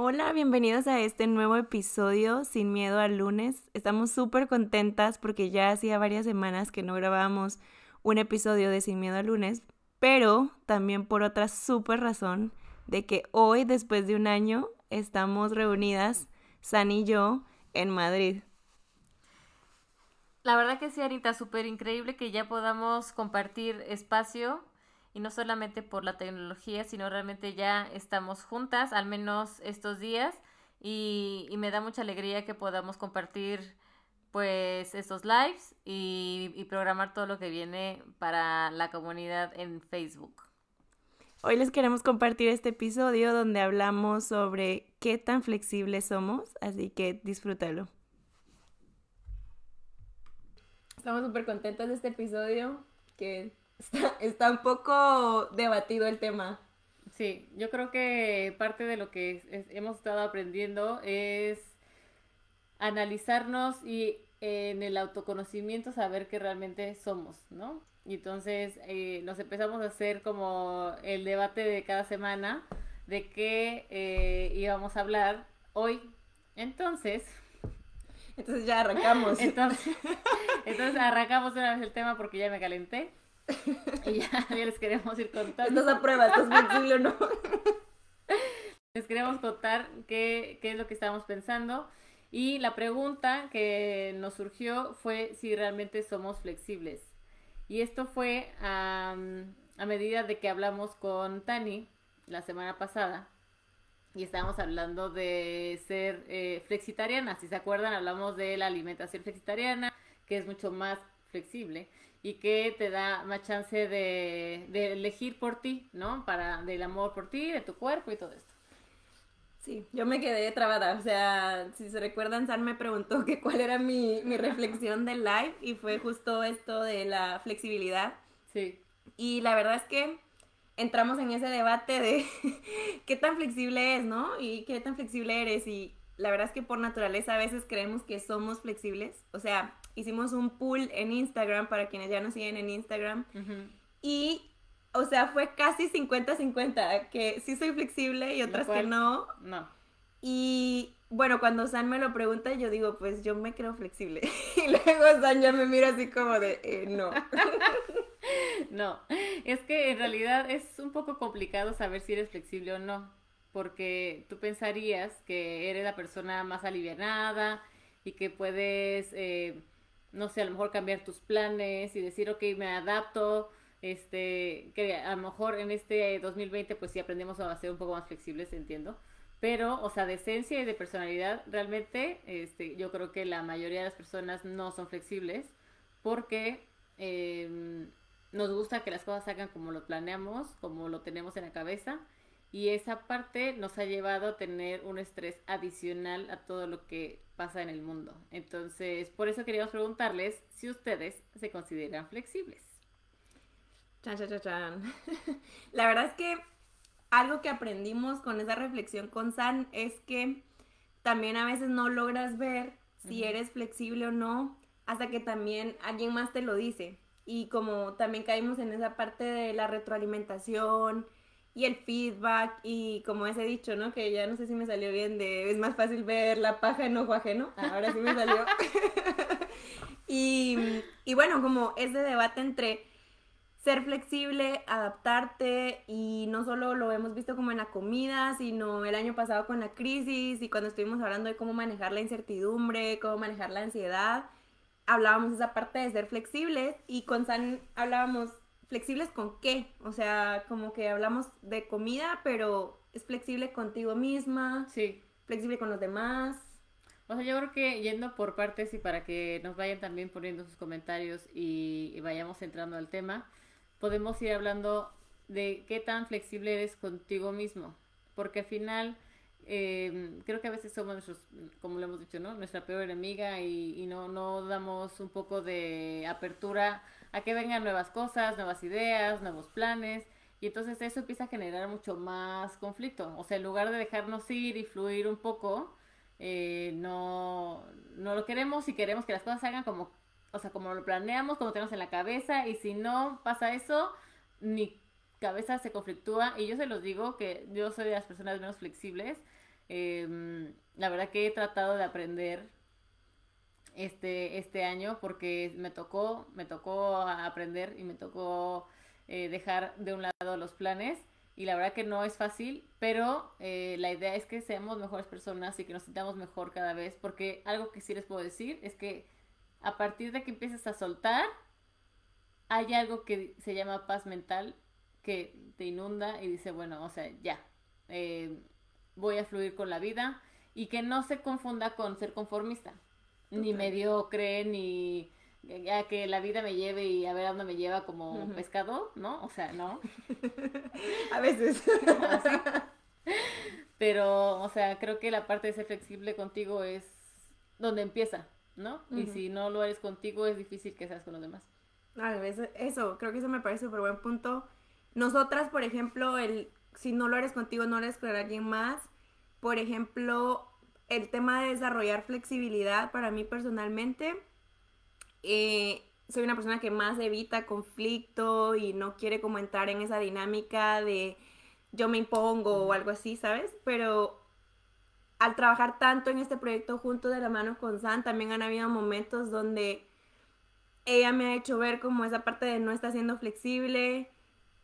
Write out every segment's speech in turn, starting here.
Hola, bienvenidos a este nuevo episodio Sin Miedo al lunes. Estamos súper contentas porque ya hacía varias semanas que no grabábamos un episodio de Sin Miedo al lunes, pero también por otra súper razón de que hoy, después de un año, estamos reunidas, San y yo, en Madrid. La verdad que sí, Anita, súper increíble que ya podamos compartir espacio y no solamente por la tecnología, sino realmente ya estamos juntas, al menos estos días, y, me da mucha alegría que podamos compartir pues estos lives y, y programar todo lo que viene para la comunidad en Facebook. Hoy les queremos compartir este episodio donde hablamos sobre qué tan flexibles somos, así que disfrútalo. Estamos súper contentos de este episodio que Está, un poco debatido el tema. Sí, yo creo que parte de lo que hemos estado aprendiendo es analizarnos y en el autoconocimiento saber que realmente somos, ¿no? Y entonces eh, nos empezamos a hacer como el debate de cada semana de qué eh, íbamos a hablar hoy. Entonces... Entonces ya arrancamos. Entonces, entonces arrancamos una vez el tema porque ya me calenté. y ya, les queremos ir contando. Estás a prueba, estás flexible o no. les queremos contar qué, qué es lo que estamos pensando. Y la pregunta que nos surgió fue si realmente somos flexibles. Y esto fue a, a medida de que hablamos con Tani la semana pasada. Y estábamos hablando de ser eh, flexitariana. Si se acuerdan, hablamos de la alimentación flexitariana, que es mucho más flexible y que te da más chance de, de elegir por ti, ¿no? Para del amor por ti, de tu cuerpo y todo esto. Sí, yo me quedé trabada, o sea, si se recuerdan, San me preguntó que cuál era mi, mi reflexión del live y fue justo esto de la flexibilidad. Sí. Y la verdad es que entramos en ese debate de qué tan flexible es, ¿no? Y qué tan flexible eres. Y la verdad es que por naturaleza a veces creemos que somos flexibles. O sea, hicimos un pool en Instagram para quienes ya nos siguen en Instagram. Y, o sea, fue casi 50-50, que sí soy flexible y otras que no. No. Y bueno, cuando San me lo pregunta, yo digo, pues yo me creo flexible. y luego San ya me mira así como de, eh, no. no, es que en realidad es un poco complicado saber si eres flexible o no, porque tú pensarías que eres la persona más alivianada y que puedes eh, no sé, a lo mejor cambiar tus planes y decir, ok, me adapto, este, que a lo mejor en este 2020 pues sí aprendemos a ser un poco más flexibles, entiendo, pero, o sea, de esencia y de personalidad, realmente, este, yo creo que la mayoría de las personas no son flexibles porque em, nos gusta que las cosas salgan como lo planeamos, como lo tenemos en la cabeza, y esa parte nos ha llevado a tener un estrés adicional a todo lo que pasa en el mundo. Entonces, por eso queríamos preguntarles si ustedes se consideran flexibles. Chan, chan, chan, La verdad es que algo que aprendimos con esa reflexión con San es que también a veces no logras ver si eres flexible o no hasta que también alguien más te lo dice. Y como también caímos en esa parte de la retroalimentación, y el feedback y como ese dicho, ¿no? Que ya no sé si me salió bien de es más fácil ver la paja en ojo ajeno. Ahora sí me salió. y, y bueno, como ese debate entre ser flexible, adaptarte y no solo lo hemos visto como en la comida, sino el año pasado con la crisis y cuando estuvimos hablando de cómo manejar la incertidumbre, cómo manejar la ansiedad, hablábamos esa parte de ser flexibles y con San hablábamos ¿Flexibles con qué? O sea, como que hablamos de comida, pero es flexible contigo misma. Sí. Flexible con los demás. O sea, yo creo que yendo por partes y para que nos vayan también poniendo sus comentarios y, vayamos entrando al tema, podemos ir hablando de qué tan flexible eres contigo mismo. Porque al final, em, creo que a veces somos nuestros, como lo hemos dicho, ¿no? Nuestra peor enemiga y, y no, no damos un poco de apertura a que vengan nuevas cosas, nuevas ideas, nuevos planes. Y entonces eso empieza a generar mucho más conflicto. O sea, en lugar de dejarnos ir y fluir un poco, eh, no, no lo queremos y queremos que las cosas se hagan como, o sea, como lo planeamos, como tenemos en la cabeza. Y si no pasa eso, mi cabeza se conflictúa. Y yo se los digo que yo soy de las personas menos flexibles. Em, la verdad que he tratado de aprender este, este año porque me tocó, me tocó aprender y me tocó eh, dejar de un lado los planes y la verdad que no es fácil, pero eh, la idea es que seamos mejores personas y que nos sintamos mejor cada vez porque algo que sí les puedo decir es que a partir de que empieces a soltar, hay algo que se llama paz mental que te inunda y dice, bueno, o sea, ya, eh, voy a fluir con la vida y que no se confunda con ser conformista, ni mediocre, ni ya que la vida me lleve y a ver a dónde me lleva como pescado, ¿no? O sea, no. a veces. Pero, o sea, creo que la parte de ser flexible contigo es donde empieza, ¿no? Y si no lo eres contigo, es difícil que seas con los demás. A veces, eso, creo que eso me parece súper buen punto. Nosotras, por ejemplo, el si no lo eres contigo, no lo eres con alguien más. Por ejemplo, el tema de desarrollar flexibilidad para mí personalmente, eh, soy una persona que más evita conflicto y no quiere como entrar en esa dinámica de yo me impongo o algo así, ¿sabes? Pero al trabajar tanto en este proyecto junto de la mano con San, también han habido momentos donde ella me ha hecho ver como esa parte de no estar siendo flexible,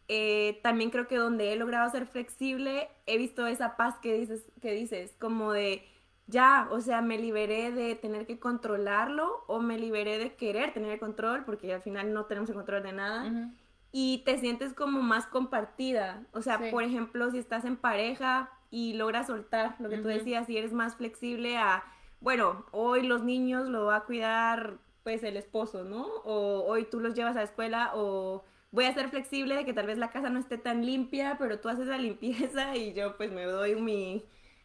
eh, también creo que donde he logrado ser flexible, he visto esa paz que dices, que dices, como de ya, o sea, me liberé de tener que controlarlo o me liberé de querer tener el control, porque al final no tenemos el control de nada. Y te sientes como más compartida. O sea, por ejemplo, si estás en pareja y logras soltar lo que tú decías, y eres más flexible a, bueno, hoy los niños lo va a cuidar pues el esposo, ¿no? O hoy tú los llevas a la escuela o voy a ser flexible de que tal vez la casa no esté tan limpia, pero tú haces la limpieza y yo pues me doy mi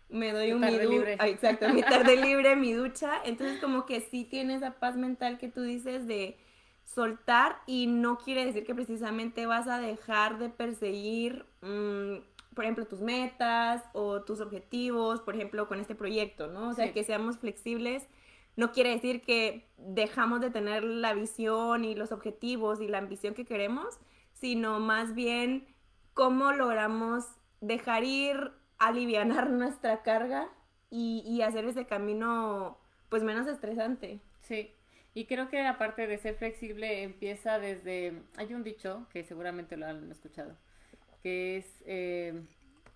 me doy un tarde libre. exacto, mi tarde libre, mi ducha. Entonces como que sí tiene esa paz mental que tú dices de soltar y no quiere decir que precisamente vas a dejar de perseguir, mm, por ejemplo, tus metas o tus objetivos, por ejemplo, con este proyecto, ¿no? O sea, que seamos flexibles no quiere decir que dejamos de tener la visión y los objetivos y la ambición que queremos, sino más bien cómo logramos dejar ir, aliviar nuestra carga y, hacer ese camino pues menos estresante. Sí, y creo que aparte de ser flexible empieza desde, hay un dicho que seguramente lo han escuchado, que es, eh,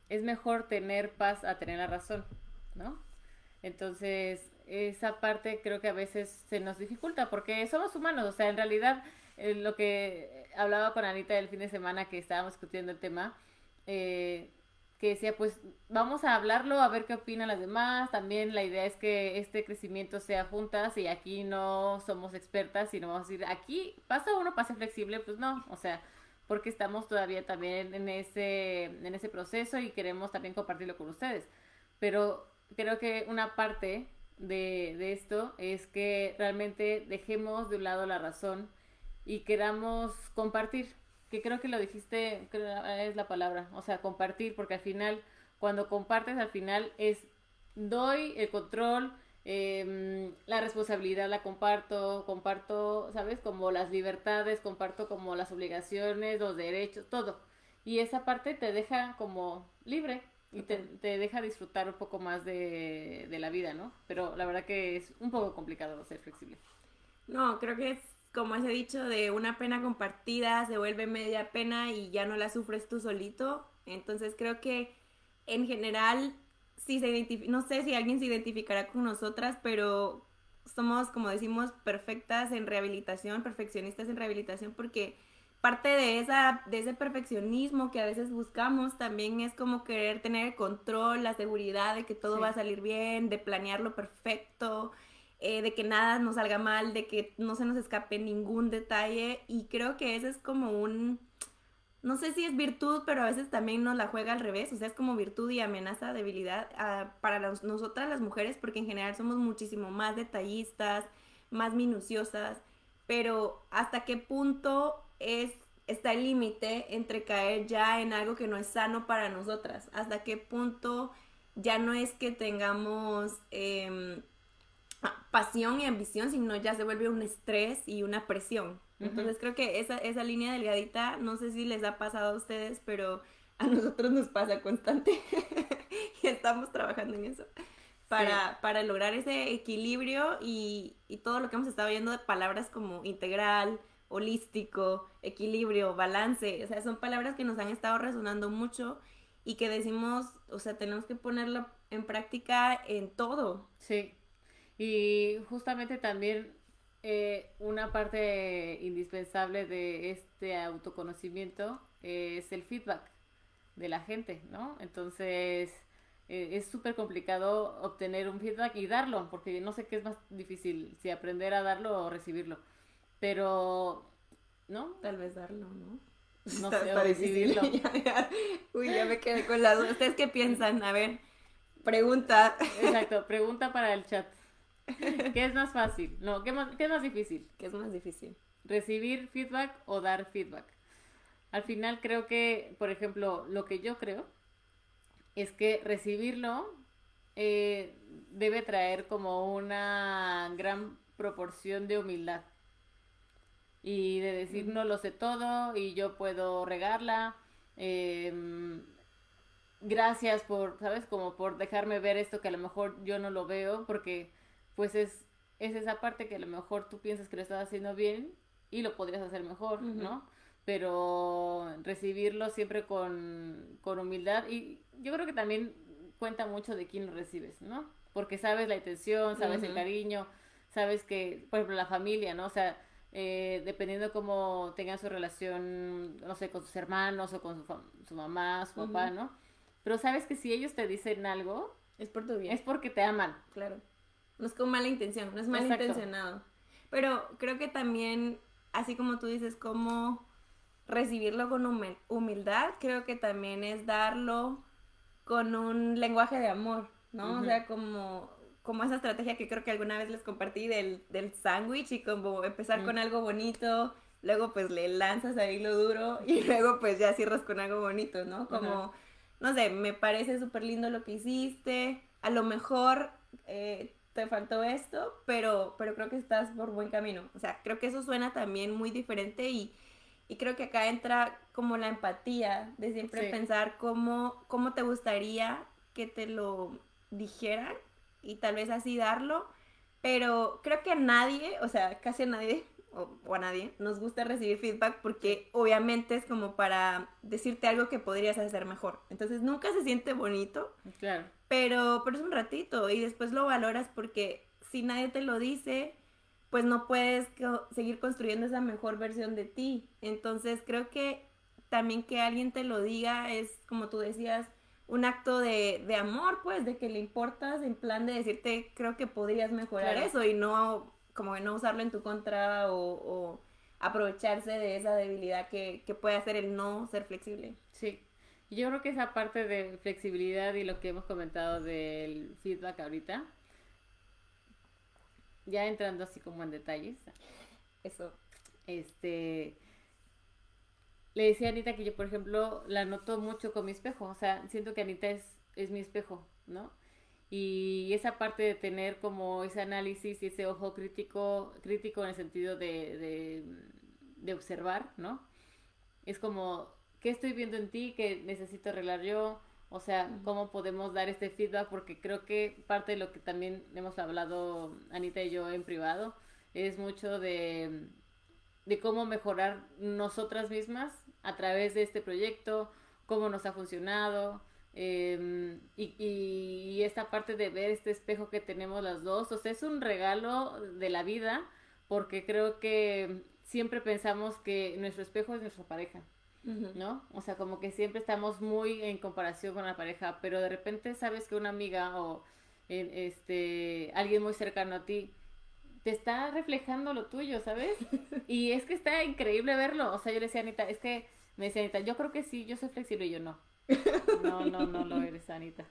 es mejor tener paz a tener la razón, ¿no? Entonces, esa parte creo que a veces se nos dificulta porque somos humanos, o sea, en realidad eh, lo que hablaba con Anita el fin de semana que estábamos discutiendo el tema, eh, que decía, pues vamos a hablarlo, a ver qué opinan las demás, también la idea es que este crecimiento sea juntas y aquí no somos expertas, sino vamos a decir, aquí pasa uno, pase flexible, pues no, o sea, porque estamos todavía también en ese, en ese proceso y queremos también compartirlo con ustedes, pero creo que una parte de, esto es que realmente dejemos de un lado la razón y queramos compartir, que creo que lo dijiste, es la palabra, o sea, compartir, porque al final, cuando compartes, al final es doy el control, em, la responsabilidad la comparto, comparto, ¿sabes? Como las libertades, comparto como las obligaciones, los derechos, todo. Y esa parte te deja como libre, y te, deja disfrutar un poco más de, la vida, ¿no? Pero la verdad que es un poco complicado ser flexible. No, creo que es como ese dicho de una pena compartida se vuelve media pena y ya no la sufres tú solito. Entonces creo que en general, si se no sé si alguien se identificará con nosotras, pero somos, como decimos, perfectas en rehabilitación, perfeccionistas en rehabilitación, porque parte de, esa, de ese perfeccionismo que a veces buscamos también es como querer tener el control, la seguridad de que todo va a salir bien, de planearlo perfecto, eh, de que nada nos salga mal, de que no se nos escape ningún detalle. Y creo que ese es como un, no sé si es virtud, pero a veces también nos la juega al revés, o sea, es como virtud y amenaza, debilidad ah, para nosotras las mujeres, porque en general somos muchísimo más detallistas, más minuciosas, pero hasta qué punto es, está el límite entre caer ya en algo que no es sano para nosotras. Hasta qué punto ya no es que tengamos em, pasión y ambición, sino ya se vuelve un estrés y una presión. Entonces creo que esa, esa línea delgadita, no sé si les ha pasado a ustedes, pero a nosotros nos pasa constante y estamos trabajando en eso. Para, para lograr ese equilibrio y, y todo lo que hemos estado viendo de palabras como integral, holístico, equilibrio, balance, o sea, son palabras que nos han estado resonando mucho y que decimos, o sea, tenemos que ponerlo en práctica en todo. Sí, y justamente también eh, una parte indispensable de este autoconocimiento es el feedback de la gente, ¿no? Entonces, eh, es súper complicado obtener un feedback y darlo, porque no sé qué es más difícil, si aprender a darlo o recibirlo. Pero, ¿no? Tal vez darlo, ¿no? No sé, o recibirlo. Uy, ya me quedé con las ¿Ustedes qué piensan? A ver, pregunta. Exacto, pregunta para el chat. ¿Qué es más fácil? No, ¿qué, más, ¿qué es más difícil? ¿Qué es más difícil? ¿Recibir feedback o dar feedback? Al final creo que, por ejemplo, lo que yo creo es que recibirlo eh, debe traer como una gran proporción de humildad y de decir no lo sé todo y yo puedo regarla. Em, gracias por, ¿sabes? Como por dejarme ver esto que a lo mejor yo no lo veo porque pues es, es esa parte que a lo mejor tú piensas que lo estás haciendo bien y lo podrías hacer mejor, ¿no? Pero recibirlo siempre con, con humildad y yo creo que también cuenta mucho de quién lo recibes, ¿no? Porque sabes la intención, sabes el cariño, sabes que, por ejemplo, la familia, ¿no? O sea, eh, dependiendo cómo tengan su relación, no sé, con sus hermanos o con su, mamá, su papá, ¿no? Pero sabes que si ellos te dicen algo, es por tu bien. Es porque te aman. Claro. No es con mala intención, no es mal intencionado. Pero creo que también, así como tú dices, como recibirlo con humildad, creo que también es darlo con un lenguaje de amor, ¿no? O sea, como, como esa estrategia que creo que alguna vez les compartí del, del sándwich y como empezar con algo bonito, luego pues le lanzas ahí lo duro y luego pues ya cierras con algo bonito, ¿no? Como, no sé, me parece súper lindo lo que hiciste, a lo mejor eh, te faltó esto, pero, pero creo que estás por buen camino. O sea, creo que eso suena también muy diferente y, y creo que acá entra como la empatía de siempre pensar cómo, cómo te gustaría que te lo dijeran y tal vez así darlo. Pero creo que a nadie, o sea, casi a nadie, o, a nadie, nos gusta recibir feedback porque obviamente es como para decirte algo que podrías hacer mejor. Entonces nunca se siente bonito. Claro. Pero, pero es un ratito y después lo valoras porque si nadie te lo dice, pues no puedes seguir construyendo esa mejor versión de ti. Entonces creo que también que alguien te lo diga es, como tú decías, un acto de, de amor, pues, de que le importas en plan de decirte, creo que podrías mejorar eso y no, como que no usarlo en tu contra o, aprovecharse de esa debilidad que, que puede hacer el no ser flexible. Sí. Yo creo que esa parte de flexibilidad y lo que hemos comentado del feedback ahorita, ya entrando así como en detalles. Eso. Este. Le decía a Anita que yo, por ejemplo, la noto mucho con mi espejo. O sea, siento que Anita es, es mi espejo, ¿no? Y esa parte de tener como ese análisis y ese ojo crítico, crítico en el sentido de, de, de observar, ¿no? Es como, ¿qué estoy viendo en ti que necesito arreglar yo? O sea, cómo podemos dar este feedback, porque creo que parte de lo que también hemos hablado Anita y yo en privado es mucho de, de cómo mejorar nosotras mismas a través de este proyecto, cómo nos ha funcionado. Em, y, y, esta parte de ver este espejo que tenemos las dos, o sea, es un regalo de la vida, porque creo que siempre pensamos que nuestro espejo es nuestra pareja. ¿No? O sea, como que siempre estamos muy en comparación con la pareja, pero de repente sabes que una amiga o este alguien muy cercano a ti te está reflejando lo tuyo, ¿sabes? Y es que está increíble verlo. O sea, yo le decía a Anita, es que me decía Anita, yo creo que sí, yo soy flexible y yo no. No, no, no lo eres, Anita.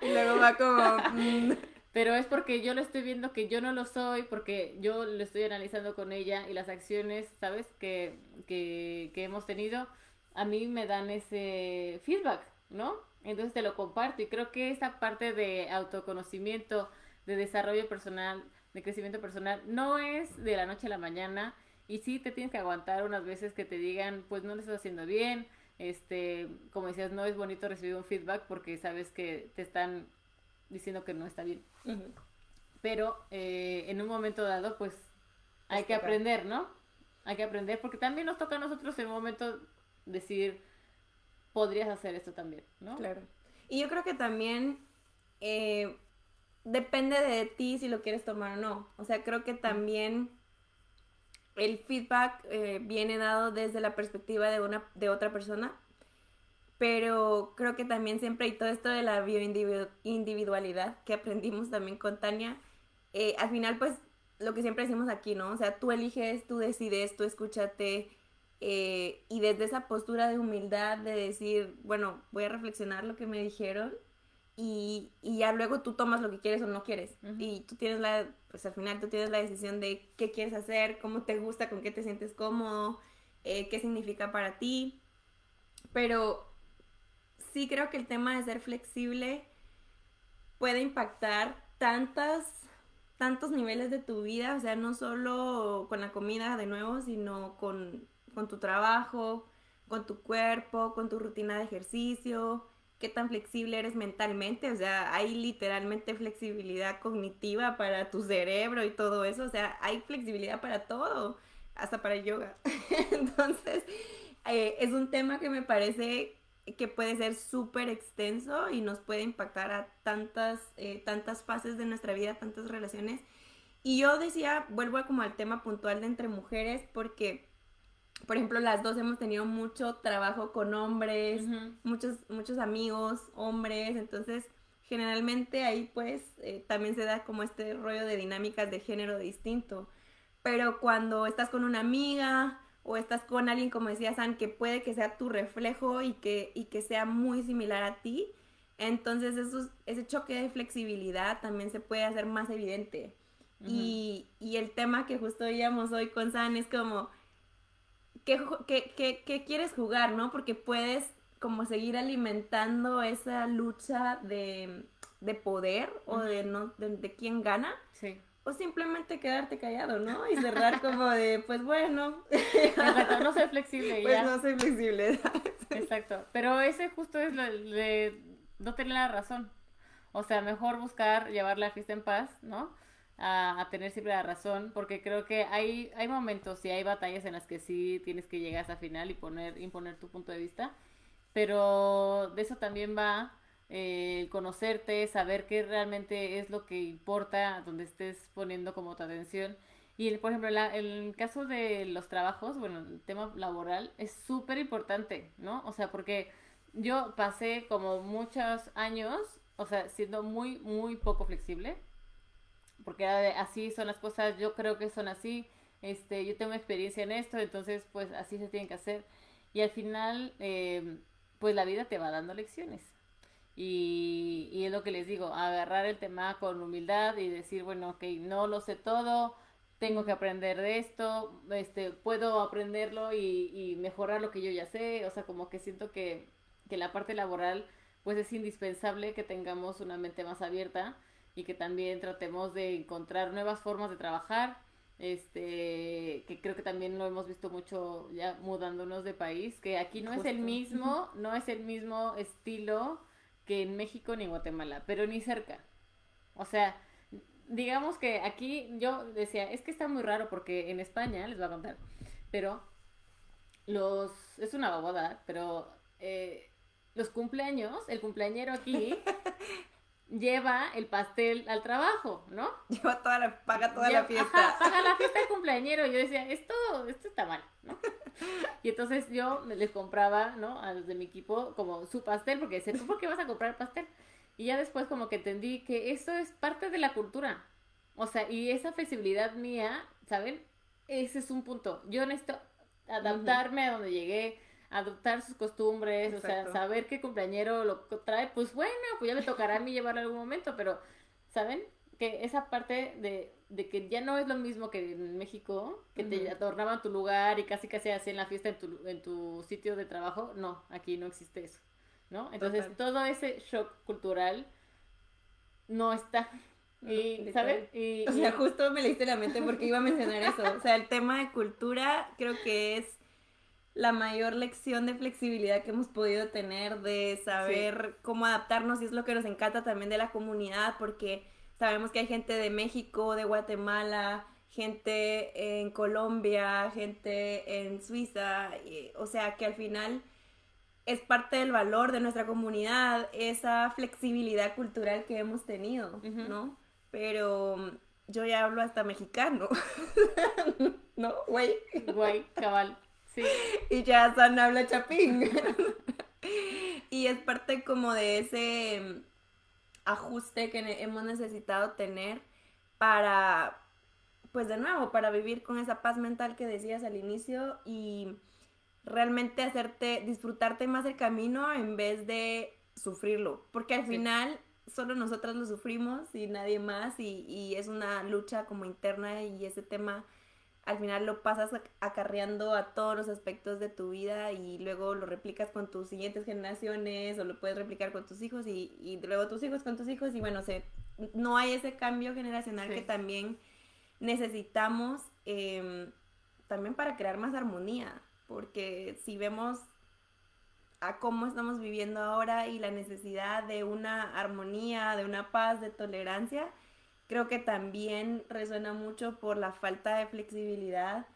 Y luego va como... Mm". Pero es porque yo lo estoy viendo que yo no lo soy, porque yo lo estoy analizando con ella y las acciones, ¿sabes? Que, que, hemos tenido, a mí me dan ese feedback, ¿no? Entonces te lo comparto y creo que esa parte de autoconocimiento, de desarrollo personal, de crecimiento personal, no es de la noche a la mañana y sí te tienes que aguantar unas veces que te digan, pues no lo estás haciendo bien, este, como decías, no es bonito recibir un feedback porque sabes que te están diciendo que no está bien. Pero eh, en un momento dado, pues hay que aprender, ¿no? Hay que aprender porque también nos toca a nosotros en un momento decir, podrías hacer esto también, ¿no? Claro. Y yo creo que también eh, depende de ti si lo quieres tomar o no. O sea, creo que también el feedback eh, viene dado desde la perspectiva de, una, de otra persona, pero creo que también siempre hay todo esto de la bioindividualidad que aprendimos también con Tania. Eh, al final, pues, lo que siempre decimos aquí, ¿no? O sea, tú eliges, tú decides, tú escúchate, eh, y desde esa postura de humildad, de decir, bueno, voy a reflexionar lo que me dijeron y, y, ya luego tú tomas lo que quieres o no quieres. Y tú tienes la, pues al final tú tienes la decisión de qué quieres hacer, cómo te gusta, con qué te sientes cómodo, eh, qué significa para ti. Pero sí creo que el tema de ser flexible puede impactar tantas, tantos niveles de tu vida, o sea, no solo con la comida de nuevo, sino con, con tu trabajo, con tu cuerpo, con tu rutina de ejercicio, qué tan flexible eres mentalmente, o sea, hay literalmente flexibilidad cognitiva para tu cerebro y todo eso, o sea, hay flexibilidad para todo, hasta para yoga. Entonces, eh, es un tema que me parece que puede ser súper extenso y nos puede impactar a tantas, eh, tantas fases de nuestra vida, tantas relaciones. Y yo decía, vuelvo como al tema puntual de entre mujeres, porque por ejemplo, las dos hemos tenido mucho trabajo con hombres, muchos, muchos amigos, hombres, entonces generalmente ahí pues eh, también se da como este rollo de dinámicas de género distinto. Pero cuando estás con una amiga o estás con alguien, como decía San, que puede que sea tu reflejo y que, y que sea muy similar a ti, entonces eso, ese choque de flexibilidad también se puede hacer más evidente. y, y el tema que justo veíamos hoy con San es como ¿qué, quieres jugar, no? Porque puedes como seguir alimentando esa lucha de, poder o de, no, de, quién gana. Sí. O simplemente quedarte callado, ¿no? Y cerrar como de, pues bueno. Exacto, no soy flexible. Pues no soy flexible. Exacto. Pero ese justo es lo de no tener la razón. O sea, mejor buscar llevar la fiesta en paz, ¿no? a, tener siempre la razón, porque creo que hay, hay momentos y hay batallas en las que sí tienes que llegar hasta final y poner, imponer tu punto de vista, pero de eso también va eh, conocerte, saber qué realmente es lo que importa, donde estés poniendo como tu atención. Y, por ejemplo, la, el caso de los trabajos, bueno, el tema laboral es súper importante, ¿no? O sea, porque yo pasé como muchos años, o sea, siendo muy, muy poco flexible porque así son las cosas, yo creo que son así, este, yo tengo experiencia en esto, entonces pues así se tienen que hacer. Y al final, eh, pues la vida te va dando lecciones. Y, y, es lo que les digo, agarrar el tema con humildad y decir, bueno, ok, no lo sé todo, tengo que aprender de esto, este, puedo aprenderlo y, y mejorar lo que yo ya sé, o sea, como que siento que, que la parte laboral, pues es indispensable que tengamos una mente más abierta y que también tratemos de encontrar nuevas formas de trabajar, este, que creo que también lo hemos visto mucho ya mudándonos de país, que aquí no es el mismo, no es el mismo estilo que en México ni Guatemala, pero ni cerca. O sea, digamos que aquí yo decía, es que está muy raro porque en España, les voy a contar, pero los, es una babada, pero eh, los cumpleaños, el cumpleañero aquí lleva el pastel al trabajo, ¿no? Lleva toda la, paga toda la fiesta. paga la fiesta del cumpleañero. Yo decía, esto, esto está mal, ¿no? Y entonces yo les compraba, ¿no? A los de mi equipo como su pastel, porque decía, ¿tú por qué vas a comprar pastel? Y ya después como que entendí que eso es parte de la cultura. O sea, y esa flexibilidad mía, ¿saben? Ese es un punto. Yo necesito adaptarme a donde llegué, adoptar sus costumbres, o sea, saber qué cumpleañero lo trae, pues bueno, pues ya me tocará a mí llevarlo en algún momento, pero, ¿saben? Que esa parte de, de que ya no es lo mismo que en México, que te adornaban tu lugar y casi casi hacían la fiesta en tu, en tu sitio de trabajo, no, aquí no existe eso, ¿no? Entonces, todo ese shock cultural no está. Y, ¿sabes? Y, o sea, justo me leíste la mente porque iba a mencionar eso. O sea, el tema de cultura creo que es la mayor lección de flexibilidad que hemos podido tener, de saber cómo adaptarnos y es lo que nos encanta también de la comunidad porque sabemos que hay gente de México, de Guatemala, gente en Colombia, gente en Suiza, o sea que al final es parte del valor de nuestra comunidad, esa flexibilidad cultural que hemos tenido, ¿no? Pero yo ya hablo hasta mexicano, ¿no? Güey. Güey, cabal, sí. Y ya San habla chapín. y es parte como de ese ajuste que hemos necesitado tener para, pues de nuevo, para vivir con esa paz mental que decías al inicio y realmente hacerte, disfrutarte más el camino en vez de sufrirlo, porque al final solo nosotras lo sufrimos y nadie más y, y, es una lucha como interna y ese tema al final lo pasas acarreando a todos los aspectos de tu vida y luego lo replicas con tus siguientes generaciones o lo puedes replicar con tus hijos y, y luego tus hijos con tus hijos y bueno, se, no hay ese cambio generacional que también necesitamos eh, también para crear más armonía, porque si vemos a cómo estamos viviendo ahora y la necesidad de una armonía, de una paz, de tolerancia, creo que también resuena mucho por la falta de flexibilidad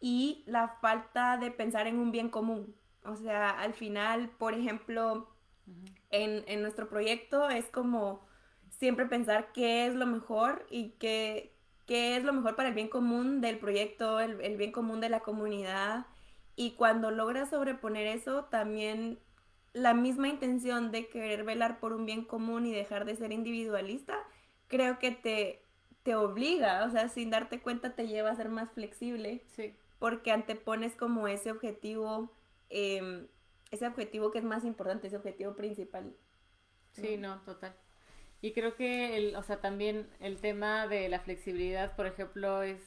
y la falta de pensar en un bien común. O sea, al final, por ejemplo, en, en, nuestro proyecto es como siempre pensar qué es lo mejor y qué, qué es lo mejor para el bien común del proyecto, el, el bien común de la comunidad y cuando logras sobreponer eso, también la misma intención de querer velar por un bien común y dejar de ser individualista, creo que te, te obliga, o sea, sin darte cuenta te lleva a ser más flexible. Sí. Porque antepones como ese objetivo, em, ese objetivo que es más importante, ese objetivo principal. Sí, no, total. Y creo que, el, o sea, también el tema de la flexibilidad, por ejemplo, es,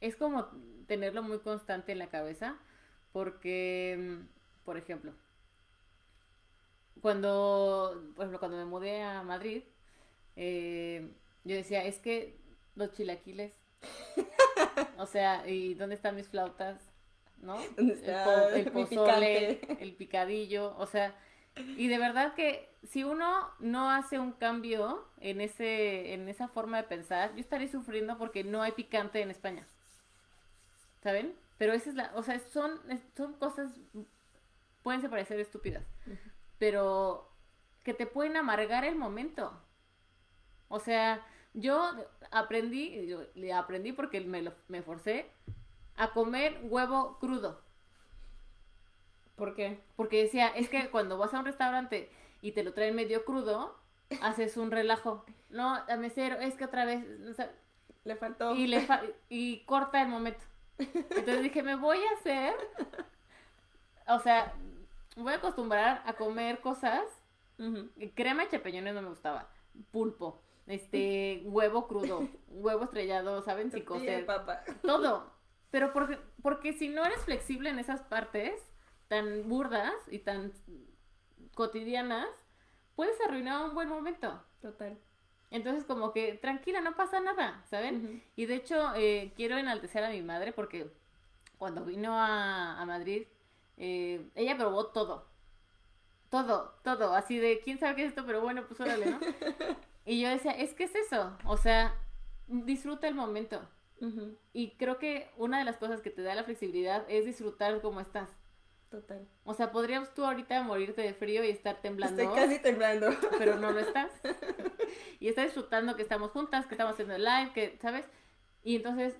es como tenerlo muy constante en la cabeza, porque, por ejemplo, cuando, por ejemplo, cuando me mudé a Madrid, eh, yo decía, es que los chilaquiles, o sea, ¿y dónde están mis flautas? ¿No? el, el, pozole, el picadillo, o sea, y de verdad que si uno no hace un cambio en ese en esa forma de pensar, yo estaré sufriendo porque no hay picante en España. ¿saben? Pero esa es la, o sea, son, son cosas, pueden parecer estúpidas, pero que te pueden amargar el momento. O sea, yo aprendí, yo le aprendí porque me, lo, me forcé a comer huevo crudo. ¿Por qué? Porque decía, es que cuando vas a un restaurante y te lo traen medio crudo, haces un relajo. No, a mesero, es que otra vez, le faltó. Y, le y corta el momento. Entonces dije, me voy a hacer, o sea, voy a acostumbrar a comer cosas. Crema y champiñones no me gustaba. Pulpo, este, huevo crudo, huevo estrellado, ¿saben? Sin cocer. Todo. Pero porque, porque si no eres flexible en esas partes tan burdas y tan cotidianas, puedes arruinar un buen momento. Total. Entonces, como que tranquila, no pasa nada, ¿saben? Y de hecho, eh, quiero enaltecer a mi madre porque cuando vino a, Madrid, eh, ella probó todo. Todo, todo. Así de, ¿quién sabe qué es esto? Pero bueno, pues órale, ¿no? y yo decía, es que es eso. O sea, disfruta el momento. Y creo que una de las cosas que te da la flexibilidad es disfrutar cómo estás. Total. O sea, podrías tú ahorita morirte de frío y estar temblando. Estoy casi temblando. Pero no lo estás. y estás disfrutando que estamos juntas, que estamos haciendo el live, que, ¿sabes? Y entonces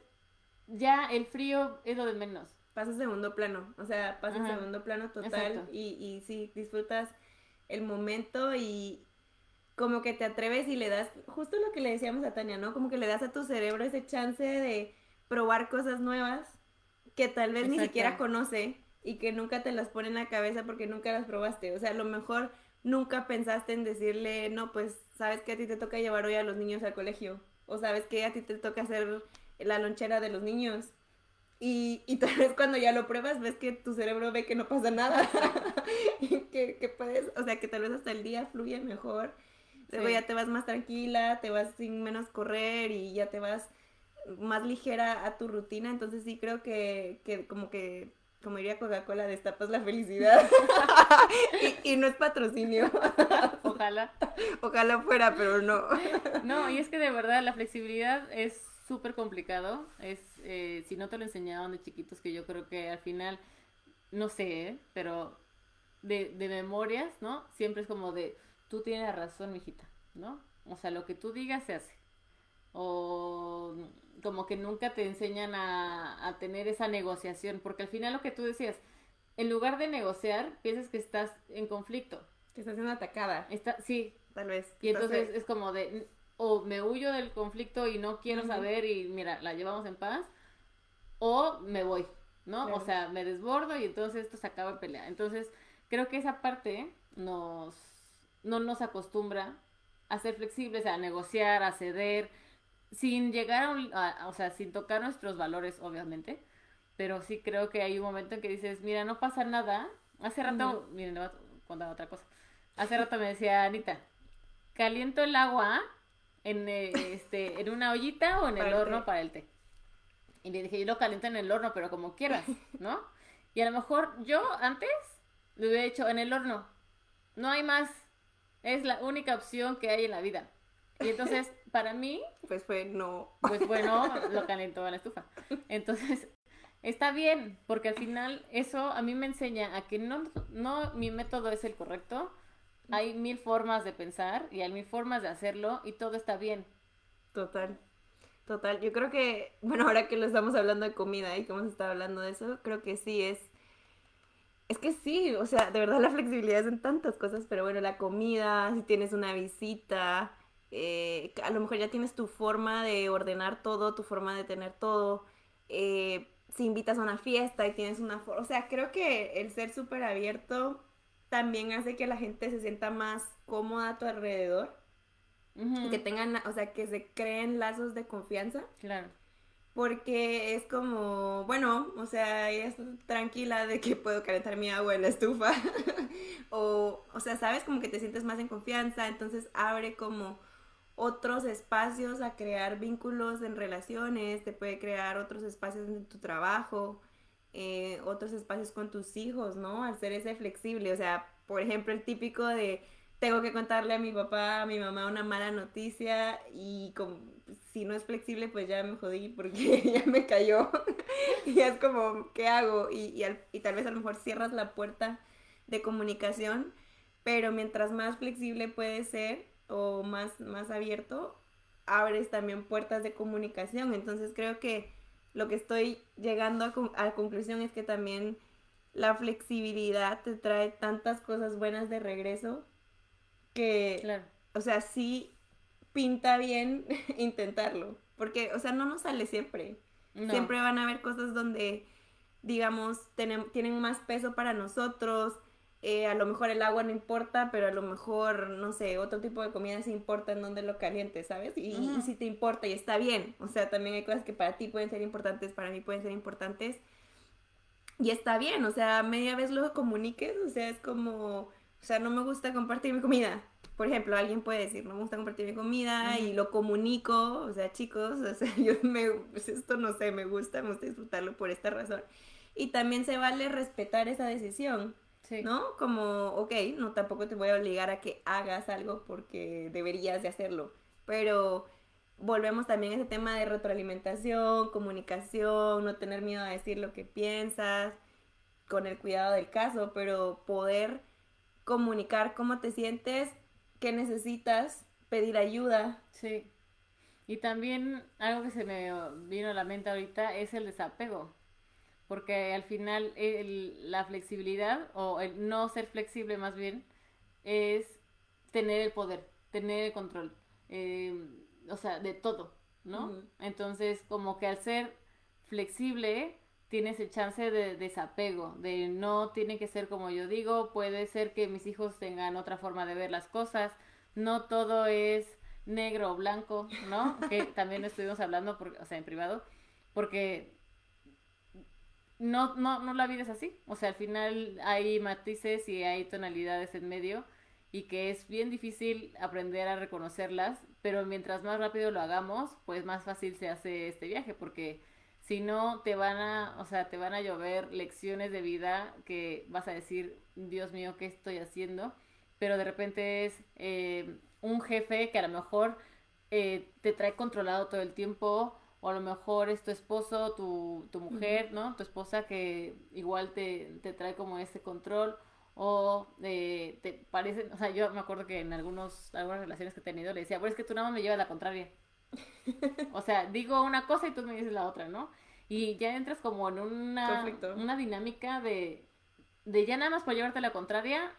ya el frío es lo de menos. Pasa a segundo plano. O sea, pasa a segundo plano total. Y, y sí, disfrutas el momento y como que te atreves y le das, justo lo que le decíamos a Tania, ¿no? Como que le das a tu cerebro ese chance de probar cosas nuevas que tal vez ni siquiera conoce y que nunca te las ponen a cabeza porque nunca las probaste. O sea, a lo mejor nunca pensaste en decirle, no, pues sabes que a ti te toca llevar hoy a los niños al colegio. O sabes que a ti te toca hacer la lonchera de los niños. Y, y tal vez cuando ya lo pruebas ves que tu cerebro ve que no pasa nada. y que, que, puedes, o sea, que tal vez hasta el día fluye mejor. Ya te vas más tranquila, te vas sin menos correr y ya te vas más ligera a tu rutina. Entonces sí creo que, que como que como diría Coca-Cola, destapas la felicidad. y, y, no es patrocinio. Ojalá. Ojalá fuera, pero no. no, y es que de verdad la flexibilidad es súper complicado. Es, eh, si no te lo enseñaron de chiquitos, que yo creo que al final, no sé, ¿eh? pero de, de memorias, ¿no? Siempre es como de, tú tienes razón, mijita, ¿no? O sea, lo que tú digas se hace. O como que nunca te enseñan a, a tener esa negociación, porque al final lo que tú decías, en lugar de negociar, piensas que estás en conflicto. Que estás siendo atacada. Está, sí. Tal vez. Y entonces es como de, o me huyo del conflicto y no quiero saber y mira, la llevamos en paz, o me voy, ¿no? O sea, me desbordo y entonces esto se acaba en pelea. Entonces, creo que esa parte nos, no nos acostumbra a ser flexibles, a negociar, a ceder, sin llegar a, o sea, sin tocar nuestros valores, obviamente, pero sí creo que hay un momento en que dices, mira, no pasa nada. Hace rato, miren, le voy a contar otra cosa. Hace rato me decía Anita, caliento el agua en, este, en una ollita o en el horno para el té. Y le dije, yo lo caliento en el horno, pero como quieras, ¿no? Y a lo mejor yo antes lo hubiera hecho en el horno. No hay más. Es la única opción que hay en la vida. Y entonces, para mí... Pues fue no. Pues bueno, lo calentó en la estufa. Entonces, está bien, porque al final eso a mí me enseña a que no, no mi método es el correcto, hay mil formas de pensar y hay mil formas de hacerlo y todo está bien. Total, total. Yo creo que, bueno, ahora que lo estamos hablando de comida y que hemos estado hablando de eso, creo que sí es... Es que sí, o sea, de verdad la flexibilidad es en tantas cosas, pero bueno, la comida, si tienes una visita, eh, a lo mejor ya tienes tu forma de ordenar todo, tu forma de tener todo, eh, si invitas a una fiesta y tienes una forma, o sea, creo que el ser súper abierto también hace que la gente se sienta más cómoda a tu alrededor. Y que tengan, o sea, que se creen lazos de confianza. Claro. Porque es como, bueno, o sea, ella está tranquila de que puedo calentar mi agua en la estufa. o, o sea, sabes, como que te sientes más en confianza. Entonces abre como otros espacios a crear vínculos en relaciones. Te puede crear otros espacios en tu trabajo. Eh, otros espacios con tus hijos, ¿no? Al ser ese flexible, o sea, por ejemplo, el típico de tengo que contarle a mi papá, a mi mamá una mala noticia y como, si no es flexible, pues ya me jodí porque ya me cayó. y es como, ¿qué hago? Y, tal vez a lo mejor cierras la puerta de comunicación, pero mientras más flexible puede ser o más, más abierto, abres también puertas de comunicación. Entonces creo que lo que estoy llegando a, la conclusión es que también la flexibilidad te trae tantas cosas buenas de regreso que, o sea, sí pinta bien intentarlo, porque, o sea, no nos sale siempre. Siempre van a haber cosas donde, digamos, tienen más peso para nosotros, eh, a lo mejor el agua no importa, pero a lo mejor, no sé, otro tipo de comida sí importa en donde lo calientes, ¿sabes? Y, si te importa y está bien. O sea, también hay cosas que para ti pueden ser importantes, para mí pueden ser importantes. Y está bien, o sea, media vez lo comuniques, o sea, es como, o sea, no me gusta compartir mi comida. Por ejemplo, alguien puede decir, no me gusta compartir mi comida y lo comunico, o sea, chicos, o sea, yo me, pues esto no sé, me gusta, me gusta disfrutarlo por esta razón. Y también se vale respetar esa decisión. ¿No? Como, ok, no tampoco te voy a obligar a que hagas algo porque deberías de hacerlo, pero volvemos también a ese tema de retroalimentación, comunicación, no tener miedo a decir lo que piensas, con el cuidado del caso, pero poder comunicar cómo te sientes, qué necesitas, pedir ayuda. Sí. Y también algo que se me vino a la mente ahorita es el desapego porque al final la flexibilidad o el no ser flexible más bien es tener el poder, tener el control, em, o sea, de todo, ¿no? Entonces, como que al ser flexible tienes el chance de desapego, de no tiene que ser como yo digo, puede ser que mis hijos tengan otra forma de ver las cosas, no todo es negro o blanco, ¿no? que también estuvimos hablando, por, o sea, en privado, porque no, no, no la vida es así. O sea, al final hay matices y hay tonalidades en medio y que es bien difícil aprender a reconocerlas, pero mientras más rápido lo hagamos, pues más fácil se hace este viaje, porque Si no, te van a, o sea, te van a llover lecciones de vida que vas a decir, Dios mío, ¿qué estoy haciendo? Pero de repente es eh, un jefe que a lo mejor eh, te trae controlado todo el tiempo, o a lo mejor es tu esposo, tu, tu mujer, ¿no? Tu esposa que igual te, te trae como ese control, o eh, te parece, o sea, yo me acuerdo que en algunos, algunas relaciones que he tenido le decía, bueno, es que tú nada más me llevas la contraria. O sea, digo una cosa y tú me dices la otra, ¿no? Y ya entras como en una, una dinámica de, de ya nada más por llevarte la contraria,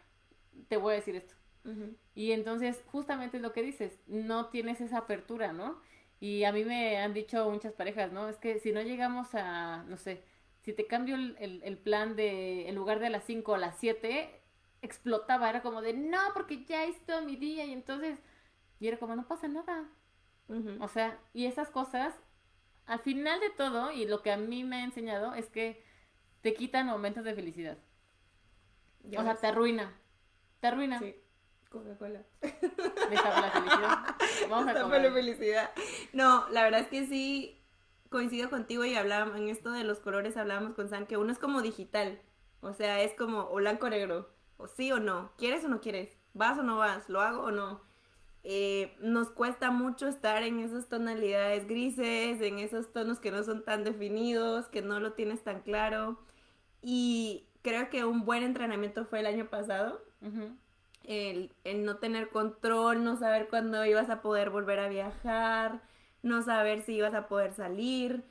te voy a decir esto. Y entonces, justamente es lo que dices, no tienes esa apertura, ¿no? Y a mí me han dicho muchas parejas, ¿no? Es que si no llegamos a, no sé, si te cambio el, el, plan de, en lugar de las 5 a las 7, explotaba, era como de, no, porque ya todo mi día, y entonces, y era como, no pasa nada. O sea, y esas cosas, al final de todo, y lo que a mí me ha enseñado es que te quitan momentos de felicidad. o sea, te arruina. Te arruina. Sí. Coca-Cola. la felicidad. Vamos a comer. felicidad. No, la verdad es que sí coincido contigo y hablábamos en esto de los colores hablábamos con San que uno es como digital. O sea, es como o blanco o negro. O sí o no. ¿Quieres o no quieres? ¿Vas o no vas? ¿Lo hago o no? Eh, nos cuesta mucho estar en esas tonalidades grises, en esos tonos que no son tan definidos, que no lo tienes tan claro. Y creo que un buen entrenamiento fue el año pasado. el, no tener control, no saber cuándo ibas a poder volver a viajar, no saber si ibas a poder salir.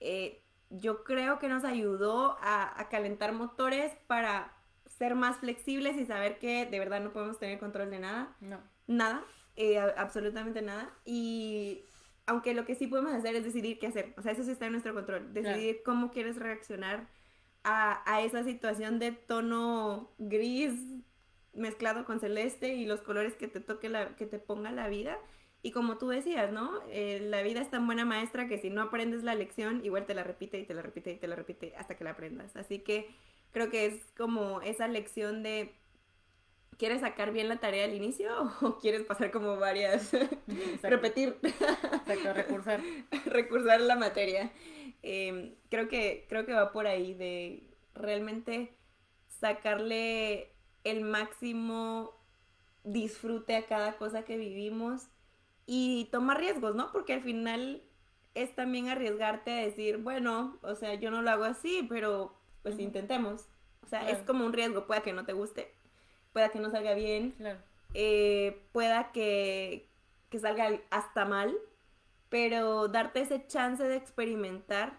Eh, yo creo que nos ayudó a, a calentar motores para ser más flexibles y saber que de verdad no podemos tener control de nada. No. Nada. Eh, absolutamente nada. Y aunque lo que sí podemos hacer es decidir qué hacer. O sea, eso sí está en nuestro control. Decidir cómo quieres reaccionar a, a, esa situación de tono gris mezclado con celeste y los colores que te toque la, que te ponga la vida. Y como tú decías, ¿no? Eh, la vida es tan buena maestra que si no aprendes la lección, igual te la repite y te la repite y te la repite hasta que la aprendas. Así que creo que es como esa lección de ¿Quieres sacar bien la tarea al inicio o quieres pasar como varias? Repetir. Exacto, recursar. recursar la materia. Em, creo, que, creo que va por ahí de realmente sacarle el máximo disfrute a cada cosa que vivimos y tomar riesgos, ¿no? Porque al final es también arriesgarte a decir, bueno, o sea, yo no lo hago así, pero pues intentemos. O sea, es como un riesgo, pueda que no te guste, pueda que no salga bien, eh, pueda que, que salga hasta mal, pero darte ese chance de experimentar,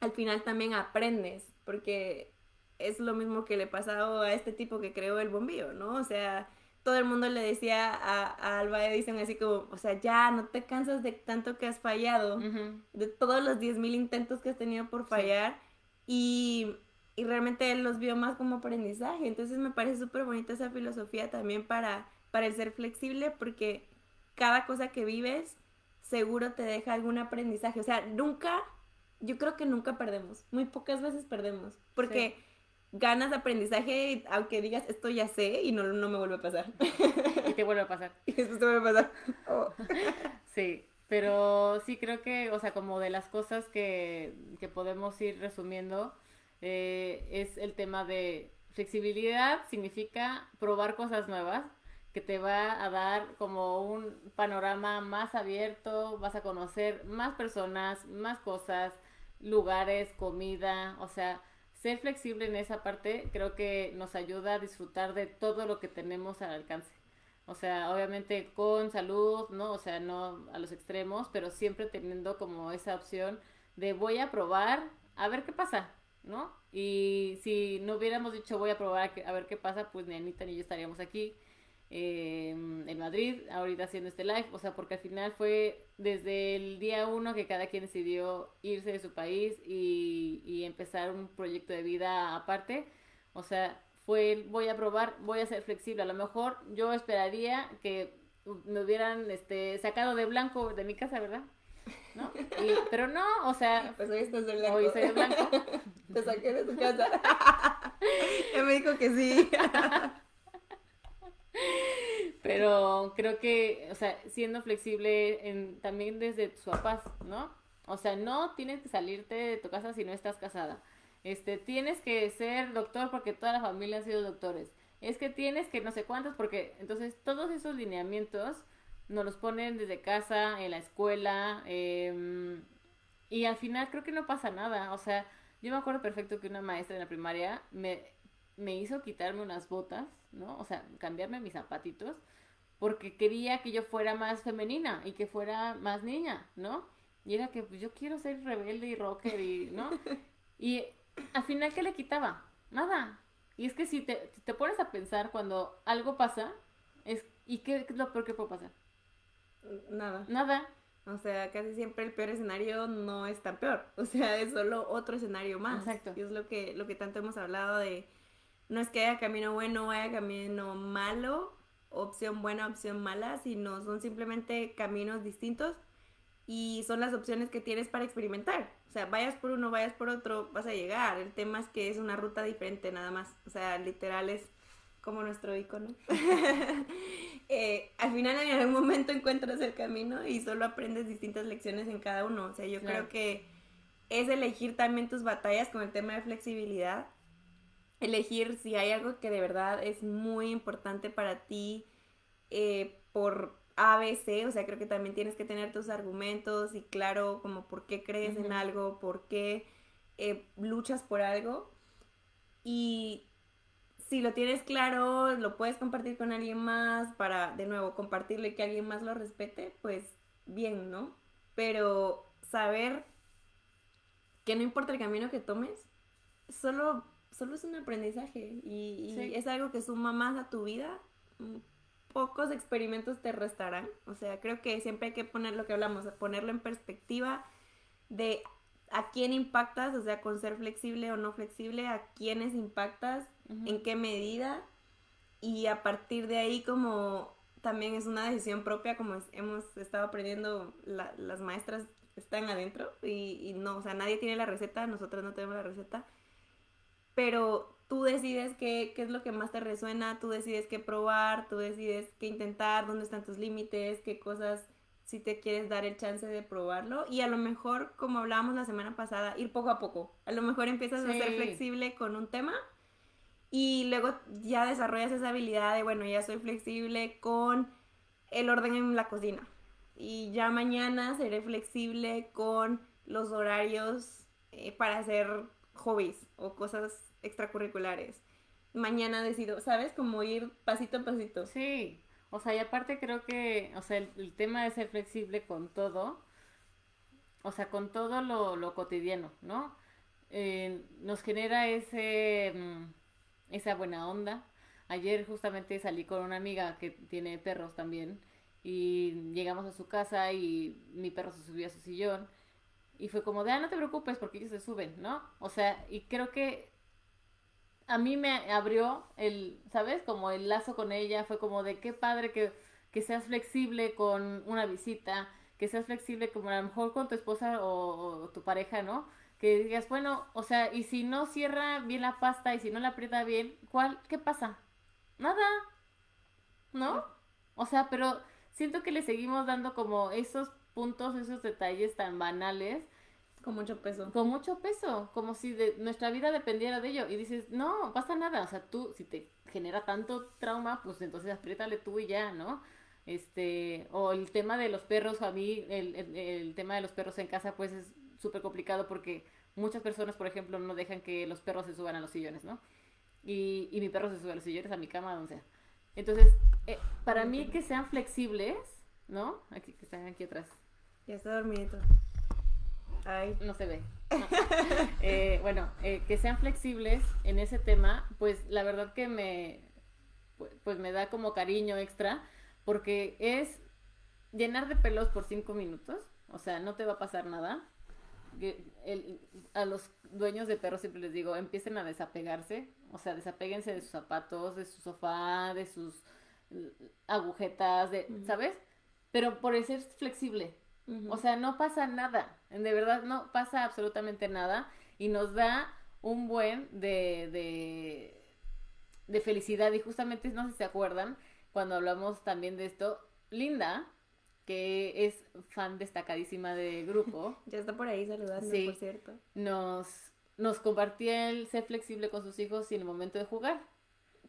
al final también aprendes, porque es lo mismo que le pasado a este tipo que creó el bombillo, ¿no? O sea, todo el mundo le decía a, a Alba Edison así como, o sea, ya no te cansas de tanto que has fallado, de todos los 10.000 intentos que has tenido por fallar, y y realmente él los vio más como aprendizaje. Entonces me parece súper bonita esa filosofía también para, para el ser flexible porque cada cosa que vives seguro te deja algún aprendizaje. O sea, nunca, yo creo que nunca perdemos, muy pocas veces perdemos, porque ganas aprendizaje aunque digas esto ya sé y no, no me vuelve a pasar. Y te vuelve a pasar. Y después te vuelve a pasar. Oh. Sí, pero sí creo que, o sea, como de las cosas que, que podemos ir resumiendo, eh, es el tema de flexibilidad, significa probar cosas nuevas, que te va a dar como un panorama más abierto, vas a conocer más personas, más cosas, lugares, comida, o sea, ser flexible en esa parte creo que nos ayuda a disfrutar de todo lo que tenemos al alcance. O sea, obviamente con salud, ¿no? O sea, no a los extremos, pero siempre teniendo como esa opción de voy a probar a ver qué pasa. ¿No? Y si no hubiéramos dicho voy a probar a, ver qué pasa, pues ni Anita ni yo estaríamos aquí em, en Madrid, ahorita haciendo este live, o sea, porque al final fue desde el día uno que cada quien decidió irse de su país y, y empezar un proyecto de vida aparte, o sea, fue voy a probar, voy a ser flexible, a lo mejor yo esperaría que me hubieran este, sacado de blanco de mi casa, ¿verdad? ¿No? pero no, o sea. Pues hoy estás de blanco. Hoy soy de blanco. Te saqué de tu casa. Él me dijo que sí. Pero creo que, o sea, siendo flexible en, también desde su paz, ¿no? O sea, no tienes que salirte de tu casa si no estás casada. Este, tienes que ser doctor porque toda la familia han sido doctores. Es que tienes que no sé cuántos porque entonces todos esos lineamientos nos los ponen desde casa, en la escuela, eh, y al final creo que no pasa nada. O sea, yo me acuerdo perfecto que una maestra en la primaria me, me hizo quitarme unas botas, ¿no? O sea, cambiarme mis zapatitos, porque quería que yo fuera más femenina y que fuera más niña, ¿no? Y era que pues, yo quiero ser rebelde y rocker y, ¿no? Y al final, ¿qué le quitaba? Nada. Y es que si te, te pones a pensar cuando algo pasa, es, ¿y qué, qué es lo peor que puede pasar? Nada. Nada. O sea, casi siempre el peor escenario no es tan peor. O sea, es solo otro escenario más. Exacto. Y es lo que, lo que tanto hemos hablado de no es que haya camino bueno o haya camino malo, opción buena, opción mala, sino son simplemente caminos distintos y son las opciones que tienes para experimentar. O sea, vayas por uno, vayas por otro, vas a llegar. El tema es que es una ruta diferente nada más. O sea, literal es como nuestro icono. eh, al final en algún momento encuentras el camino y solo aprendes distintas lecciones en cada uno. O sea, yo Claro. creo que es elegir también tus batallas con el tema de flexibilidad. Elegir si hay algo que de verdad es muy importante para ti eh, por ABC, o sea, creo que también tienes que tener tus argumentos y claro como por qué crees en algo, por qué eh, luchas por algo. Y si lo tienes claro, lo puedes compartir con alguien más para, de nuevo, compartirlo y que alguien más lo respete, pues bien, ¿no? Pero saber que no importa el camino que tomes, solo, solo es un aprendizaje y, y Sí. es algo que suma más a tu vida. Mm, Pocos experimentos te restarán. O sea, creo que siempre hay que poner lo que hablamos, ponerlo en perspectiva de a quién impactas, o sea, con ser flexible o no flexible, a quiénes impactas, en qué medida. Y a partir de ahí como también es una decisión propia como hemos estado aprendiendo la- las maestras están adentro y, y no, o sea, nadie tiene la receta, nosotros no tenemos la receta, pero tú decides qué, qué es lo que más te resuena, tú decides qué probar, tú decides qué intentar, dónde están tus límites, qué cosas si te quieres dar el chance de probarlo y a lo mejor, como hablábamos la semana pasada, ir poco a poco. A lo mejor empiezas a ser flexible con un tema y luego ya desarrollas esa habilidad de, bueno, ya soy flexible con el orden en la cocina. Y ya mañana seré flexible con los horarios eh, para hacer hobbies o cosas extracurriculares. Mañana decido, ¿sabes? Como ir pasito a pasito. Sí, o sea, y aparte creo que, o sea, el, tema de ser flexible con todo, o sea, con todo lo, lo cotidiano, ¿no? Eh, nos genera ese, mm, esa buena onda. Ayer justamente salí con una amiga que tiene perros también y llegamos a su casa y mi perro se subió a su sillón y fue como de, ah, no te preocupes porque ellos se suben, ¿no? O sea, y creo que a mí me abrió el, ¿sabes? Como el lazo con ella, fue como de qué padre que, que seas flexible con una visita, que seas flexible como a lo mejor con tu esposa o, o tu pareja, ¿no? Que digas, bueno, o sea, y si no cierra bien la pasta y si no la aprieta bien, ¿cuál? ¿Qué pasa? Nada, ¿no? O sea, pero siento que le seguimos dando como esos puntos, esos detalles tan banales Con mucho peso. con mucho peso, como si de nuestra vida dependiera de ello. Y dices, no, pasa nada. O sea, tú, si te genera tanto trauma, pues entonces apriétale tú y ya, ¿no? Este, o el tema de los perros, a mí, el, el, el tema de los perros en casa, pues es súper complicado porque muchas personas, por ejemplo, no dejan que los perros se suban a los sillones, ¿no? Y, y mi perro se sube a los sillones, a mi cama, donde sea. Entonces, eh, para mí que sean flexibles, ¿no? Aquí, que están aquí atrás. Ya está dormidito. Ay, no se ve. Eh, bueno, eh, que sean flexibles en ese tema, pues la verdad que me, pues, me da como cariño extra, porque es llenar de pelos por cinco minutos, o sea, no te va a pasar nada. El- a los dueños de perros siempre les digo, empiecen a desapegarse, o sea, desapéguense de sus zapatos, de su sofá, de sus agujetas, de. ¿sabes? Pero por el ser flexible, o sea, no pasa nada. De verdad, no pasa absolutamente nada. Y nos da un buen de, de, de felicidad. Y justamente, no sé si se acuerdan, cuando hablamos también de esto, Linda que es fan destacadísima del grupo. ya está por ahí saludando, por cierto. Nos, nos compartía el ser flexible con sus hijos en el momento de jugar.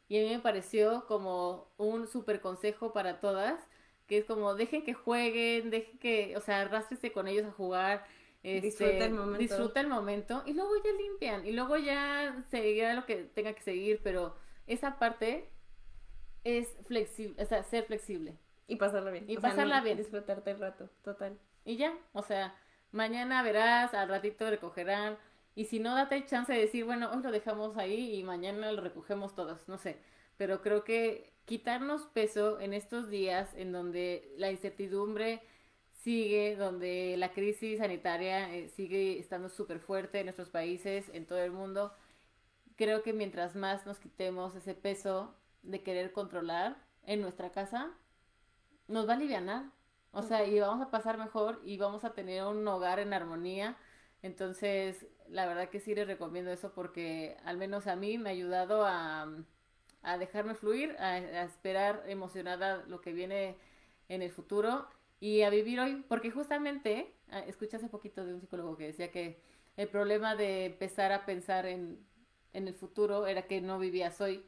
Y a mí me pareció como un súper consejo para todas, que es como dejen que jueguen, dejen que, o sea, arrástrese con ellos a jugar. Este, disfruta el momento. Disfruta el momento y luego ya limpian y luego ya seguirá lo que tenga que seguir, pero esa parte es flexible, o sea, ser flexible. Y pasarla bien. Y pasarla bien. Disfrutarte el rato, total. Y ya, o sea, mañana verás, al ratito recogerán. Y si no, date chance de decir, bueno, hoy lo dejamos ahí y mañana lo recogemos todos, no sé. Pero creo que quitarnos peso en estos días en donde la incertidumbre sigue, donde la crisis sanitaria eh, sigue estando súper fuerte en nuestros países, en todo el mundo, creo que mientras más nos quitemos ese peso de querer controlar en nuestra casa, nos va a aliviar. O sea, y vamos a pasar mejor y vamos a tener un hogar en armonía. Entonces, la verdad que sí les recomiendo eso porque al menos a mí me ha ayudado a, a dejarme fluir, a, esperar emocionada lo que viene en el futuro y a vivir hoy. Porque justamente, ah, escuché hace poquito de un psicólogo que decía que el problema de empezar a pensar en, en el futuro era que no vivías hoy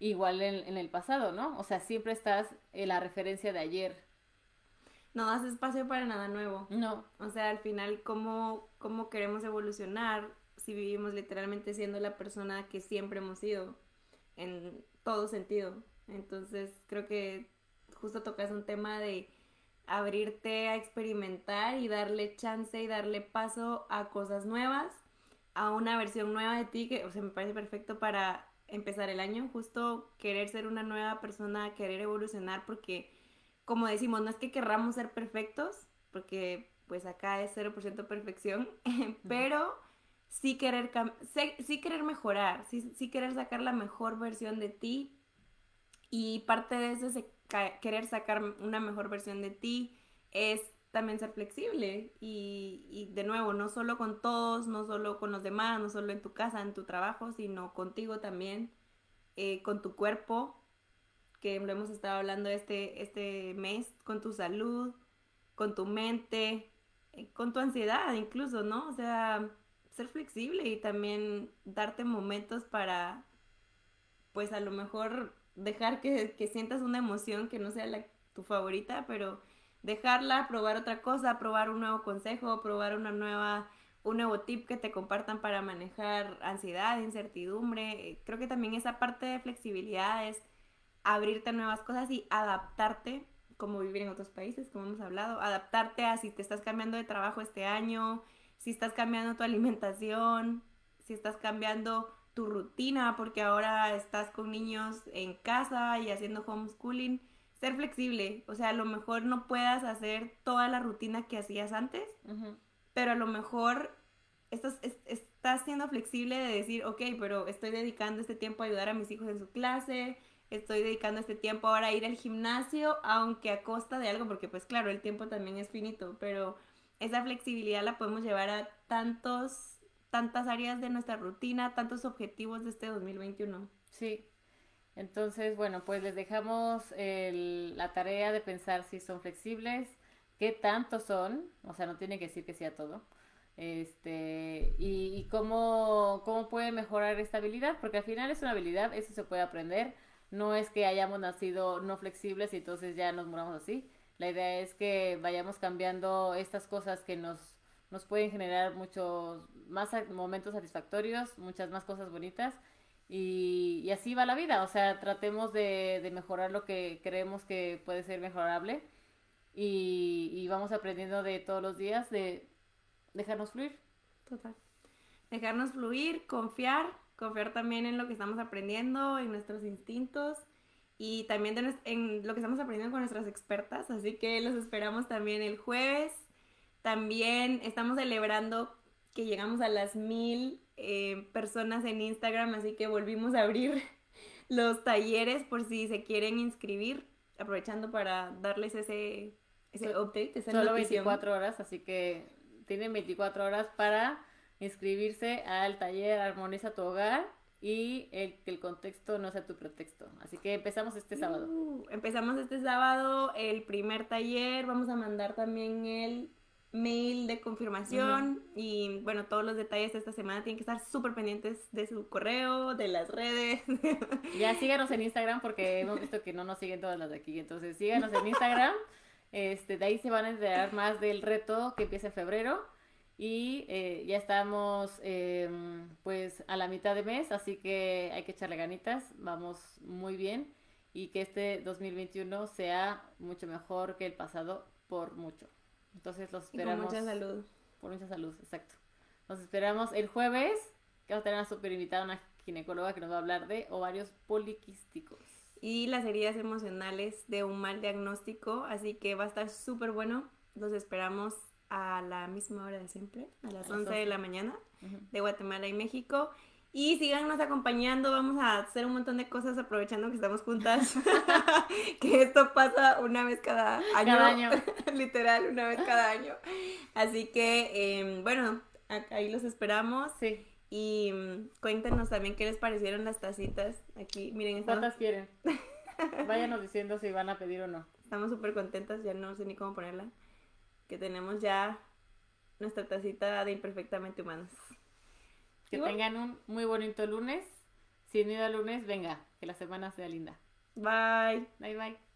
igual en, el pasado, ¿no? O sea, siempre estás en la referencia de ayer. No das espacio para nada nuevo. No. O sea, al final, ¿cómo, cómo queremos evolucionar si vivimos literalmente siendo la persona que siempre hemos sido en todo sentido? Entonces, creo que justo tocas un tema de abrirte a experimentar y darle chance y darle paso a cosas nuevas, a una versión nueva de ti que, o sea, me parece perfecto para empezar el año, justo querer ser una nueva persona, querer evolucionar, porque como decimos, no es que querramos ser perfectos, porque pues acá es 0% perfección, pero sí querer, sí querer mejorar, sí, sí querer sacar la mejor versión de ti y parte de eso es querer sacar una mejor versión de ti es también ser flexible y, y, de nuevo, no solo con todos, no solo con los demás, no solo en tu casa, en tu trabajo, sino contigo también, eh, con tu cuerpo, que lo hemos estado hablando este, este mes, con tu salud, con tu mente, eh, con tu ansiedad incluso, ¿no? O sea, ser flexible y también darte momentos para, pues a lo mejor dejar que, que sientas una emoción que no sea la, tu favorita, pero dejarla, probar otra cosa, probar un nuevo consejo, probar una nueva, un nuevo tip que te compartan para manejar ansiedad, incertidumbre. Creo que también esa parte de flexibilidad es abrirte a nuevas cosas y adaptarte, como vivir en otros países, como hemos hablado, adaptarte a si te estás cambiando de trabajo este año, si estás cambiando tu alimentación, si estás cambiando tu rutina porque ahora estás con niños en casa y haciendo homeschooling ser flexible. O sea, a lo mejor no puedas hacer toda la rutina que hacías antes, pero a lo mejor estás, estás siendo flexible de decir, ok, pero estoy dedicando este tiempo a ayudar a mis hijos en su clase, estoy dedicando este tiempo ahora a ir al gimnasio, aunque a costa de algo, porque pues claro, el tiempo también es finito, pero esa flexibilidad la podemos llevar a tantos, tantas áreas de nuestra rutina, tantos objetivos de este 2021. Sí, entonces, bueno, pues les dejamos la tarea de pensar si son flexibles, qué tanto son, o sea, no tiene que decir que sea todo, este, y, cómo, cómo puede mejorar esta habilidad, porque al final es una habilidad, eso se puede aprender, no es que hayamos nacido no flexibles y entonces ya nos muramos así, la idea es que vayamos cambiando estas cosas que nos, nos pueden generar muchos más momentos satisfactorios, muchas más cosas bonitas, y, así va la vida, o sea, tratemos de, mejorar lo que creemos que puede ser mejorable y, vamos aprendiendo de todos los días de dejarnos fluir. Total. Dejarnos fluir, confiar, confiar también en lo que estamos aprendiendo, en nuestros instintos y también en lo que estamos aprendiendo con nuestras expertas, así que los esperamos también el jueves. También estamos celebrando que llegamos a las mil eh, personas en Instagram, así que volvimos a abrir los talleres por si se quieren inscribir, aprovechando para darles ese, ese update. Esa Solo 24 horas, así que tienen 24 horas para inscribirse al taller Armoniza tu Hogar y el, que el contexto no sea tu pretexto. Así que empezamos este sábado. Uh, empezamos este sábado el primer taller, vamos a mandar también el mail de confirmación y bueno, todos los detalles de esta semana tienen que estar súper pendientes de su correo, de las redes. Ya síganos en Instagram porque hemos visto que no nos siguen todas las de aquí, entonces síganos en Instagram. Este, de ahí se van a enterar más del reto que empieza en febrero y eh, ya estamos em, pues a la mitad de mes, así que hay que echarle ganitas, vamos muy bien y que este 2021 sea mucho mejor que el pasado por mucho. Entonces los esperamos. por mucha salud. Por mucha salud, exacto. Nos esperamos el jueves, que vamos a tener una super invitada, una ginecóloga que nos va a hablar de ovarios poliquísticos. Y las heridas emocionales de un mal diagnóstico, así que va a estar súper bueno. Los esperamos a la misma hora de siempre, a las, 11 de la mañana, de Guatemala y México. Y síganos acompañando, vamos a hacer un montón de cosas aprovechando que estamos juntas. que esto pasa una vez cada año. Cada año. Literal, una vez cada año. Así que, em, bueno, ahí los esperamos. Sí. Y mm, cuéntenos también qué les parecieron las tacitas. Aquí, miren. ¿Cuántas quieren? Váyanos diciendo si van a pedir o no. Estamos súper contentas, ya no sé ni cómo ponerla. Que tenemos ya nuestra tacita de imperfectamente humanos. Que tengan un muy bonito lunes. Si no ido lunes, venga, que la semana sea linda. Bye. Bye, bye.